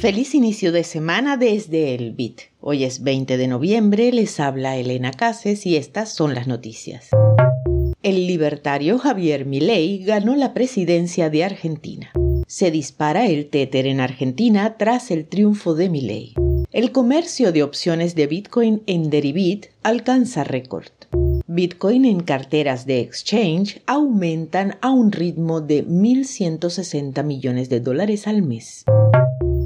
Feliz inicio de semana desde el BIT. Hoy es 20 de noviembre, les habla Elena Cases y estas son las noticias. El libertario Javier Milei ganó la presidencia de Argentina. Se dispara el Tether en Argentina tras el triunfo de Milei. El comercio de opciones de Bitcoin en Deribit alcanza récord. Bitcoin en carteras de exchange aumentan a un ritmo de 1.160 millones de dólares al mes.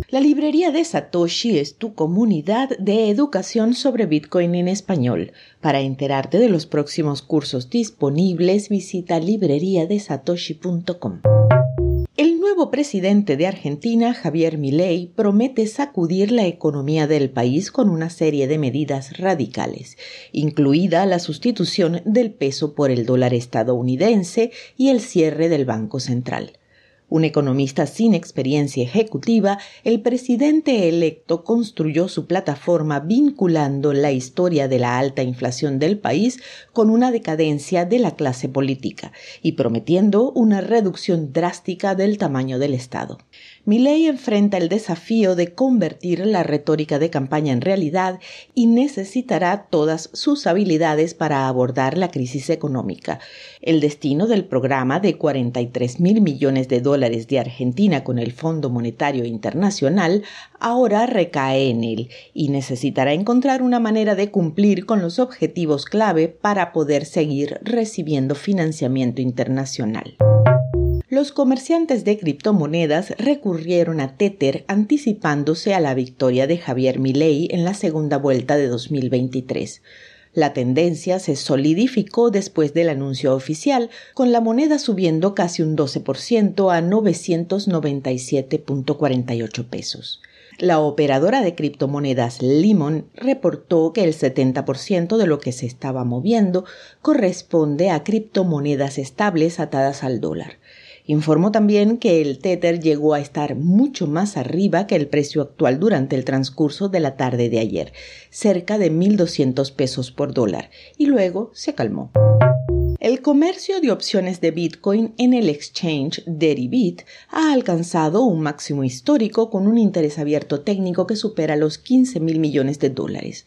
La librería de Satoshi es tu comunidad de educación sobre Bitcoin en español. Para enterarte de los próximos cursos disponibles, visita libreriadesatoshi.com. El nuevo presidente de Argentina, Javier Milei, promete sacudir la economía del país con una serie de medidas radicales, incluida la sustitución del peso por el dólar estadounidense y el cierre del Banco Central. Un economista sin experiencia ejecutiva, el presidente electo construyó su plataforma vinculando la historia de la alta inflación del país con una decadencia de la clase política y prometiendo una reducción drástica del tamaño del Estado. Milley enfrenta el desafío de convertir la retórica de campaña en realidad y necesitará todas sus habilidades para abordar la crisis económica. El destino del programa de 43 mil millones de dólares de Argentina con el Fondo Monetario Internacional ahora recae en él y necesitará encontrar una manera de cumplir con los objetivos clave para poder seguir recibiendo financiamiento internacional los comerciantes de criptomonedas recurrieron a Tether anticipándose a la victoria de Javier Milei en la segunda vuelta de 2023. La tendencia se solidificó después del anuncio oficial, con la moneda subiendo casi un 12% a 997.48 pesos. La operadora de criptomonedas Limon reportó que el 70% de lo que se estaba moviendo corresponde a criptomonedas estables atadas al dólar. Informó también que el Tether llegó a estar mucho más arriba que el precio actual durante el transcurso de la tarde de ayer, cerca de 1.200 pesos por dólar, y luego se calmó. El comercio de opciones de Bitcoin en el exchange Deribit ha alcanzado un máximo histórico con un interés abierto técnico que supera los 15 mil millones de dólares.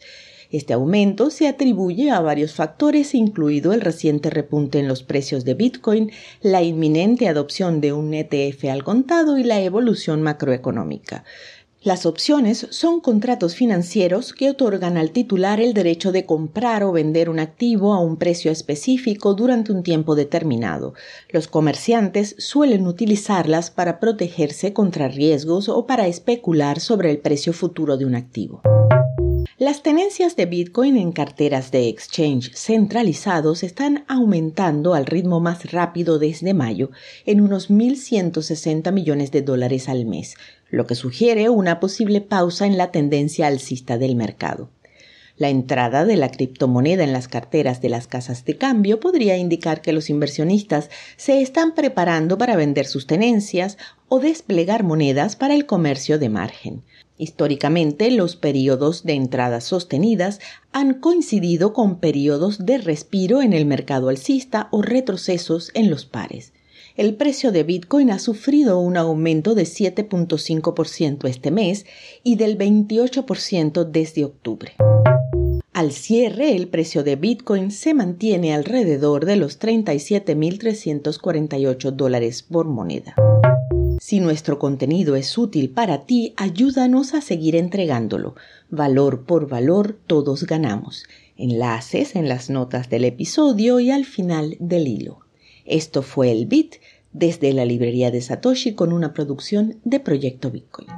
Este aumento se atribuye a varios factores, incluido el reciente repunte en los precios de Bitcoin, la inminente adopción de un ETF al contado y la evolución macroeconómica. Las opciones son contratos financieros que otorgan al titular el derecho de comprar o vender un activo a un precio específico durante un tiempo determinado. Los comerciantes suelen utilizarlas para protegerse contra riesgos o para especular sobre el precio futuro de un activo. Las tenencias de Bitcoin en carteras de exchange centralizados están aumentando al ritmo más rápido desde mayo, en unos 1.160 millones de dólares al mes, lo que sugiere una posible pausa en la tendencia alcista del mercado. La entrada de la criptomoneda en las carteras de las casas de cambio podría indicar que los inversionistas se están preparando para vender sus tenencias o desplegar monedas para el comercio de margen. Históricamente, los periodos de entradas sostenidas han coincidido con periodos de respiro en el mercado alcista o retrocesos en los pares. El precio de Bitcoin ha sufrido un aumento de 7.5% este mes y del 28% desde octubre. Al cierre, el precio de Bitcoin se mantiene alrededor de los 37.348 dólares por moneda. Si nuestro contenido es útil para ti, ayúdanos a seguir entregándolo. Valor por valor, todos ganamos. Enlaces en las notas del episodio y al final del hilo. Esto fue el Bit desde la librería de Satoshi con una producción de Proyecto Bitcoin.